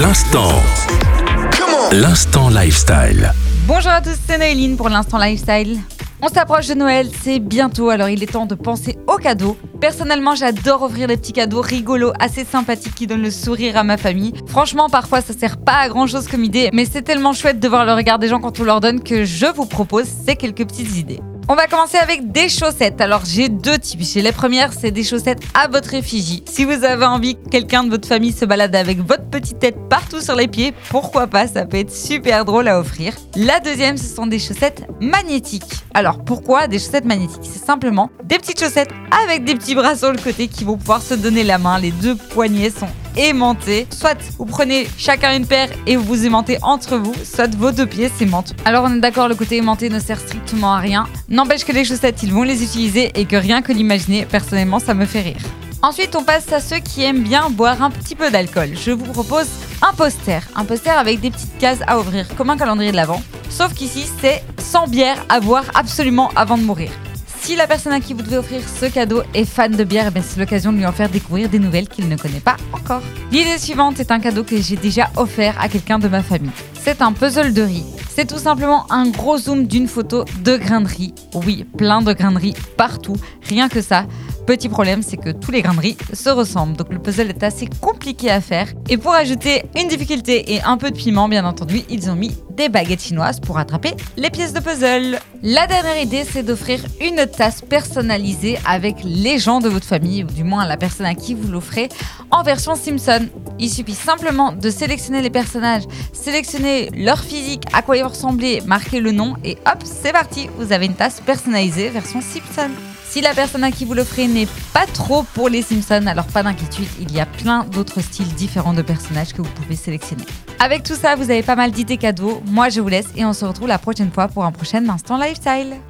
L'instant. L'instant lifestyle. Bonjour à tous, c'est Noéline pour l'instant lifestyle. On s'approche de Noël, c'est bientôt, alors il est temps de penser aux cadeaux. Personnellement, j'adore offrir des petits cadeaux rigolos, assez sympathiques qui donnent le sourire à ma famille. Franchement, parfois ça sert pas à grand chose comme idée, mais c'est tellement chouette de voir le regard des gens quand on leur donne que je vous propose ces quelques petites idées. On va commencer avec des chaussettes. Alors j'ai deux types. Chez les premières, c'est des chaussettes à votre effigie. Si vous avez envie que quelqu'un de votre famille se balade avec votre petite tête partout sur les pieds, pourquoi pas? Ça peut être super drôle à offrir. La deuxième, ce sont des chaussettes magnétiques. Alors pourquoi des chaussettes magnétiques? C'est simplement des petites chaussettes avec des petits bras sur le côté qui vont pouvoir se donner la main. Les deux poignets sont aimantés. Soit vous prenez chacun une paire et vous vous aimantez entre vous, soit vos deux pieds s'aimantent. Alors on est d'accord, le côté aimanté ne sert strictement à rien. N'empêche que les chaussettes, ils vont les utiliser et que rien que l'imaginer, personnellement, ça me fait rire. Ensuite, on passe à ceux qui aiment bien boire un petit peu d'alcool. Je vous propose un poster. Un poster avec des petites cases à ouvrir, comme un calendrier de l'Avent. Sauf qu'ici, c'est 100 bières à boire absolument avant de mourir. Si la personne à qui vous devez offrir ce cadeau est fan de bière, eh c'est l'occasion de lui en faire découvrir des nouvelles qu'il ne connaît pas encore. L'idée suivante est un cadeau que j'ai déjà offert à quelqu'un de ma famille. C'est un puzzle de riz. C'est tout simplement un gros zoom d'une photo de grains de riz. Oui, plein de grains de riz partout, rien que ça. Petit problème, c'est que tous les grains se ressemblent, donc le puzzle est assez compliqué à faire. Et pour ajouter une difficulté et un peu de piment, bien entendu, ils ont mis des baguettes chinoises pour attraper les pièces de puzzle. La dernière idée, c'est d'offrir une tasse personnalisée avec les gens de votre famille, ou du moins la personne à qui vous l'offrez, en version Simpson. Il suffit simplement de sélectionner les personnages, sélectionner leur physique, à quoi ils ressembler, marquer le nom, et hop, c'est parti, vous avez une tasse personnalisée version Simpson. Si la personne à qui vous l'offrez n'est pas trop pour les Simpsons, alors pas d'inquiétude, il y a plein d'autres styles différents de personnages que vous pouvez sélectionner. Avec tout ça, vous avez pas mal d'idées cadeaux. Moi, je vous laisse et on se retrouve la prochaine fois pour un prochain instant lifestyle.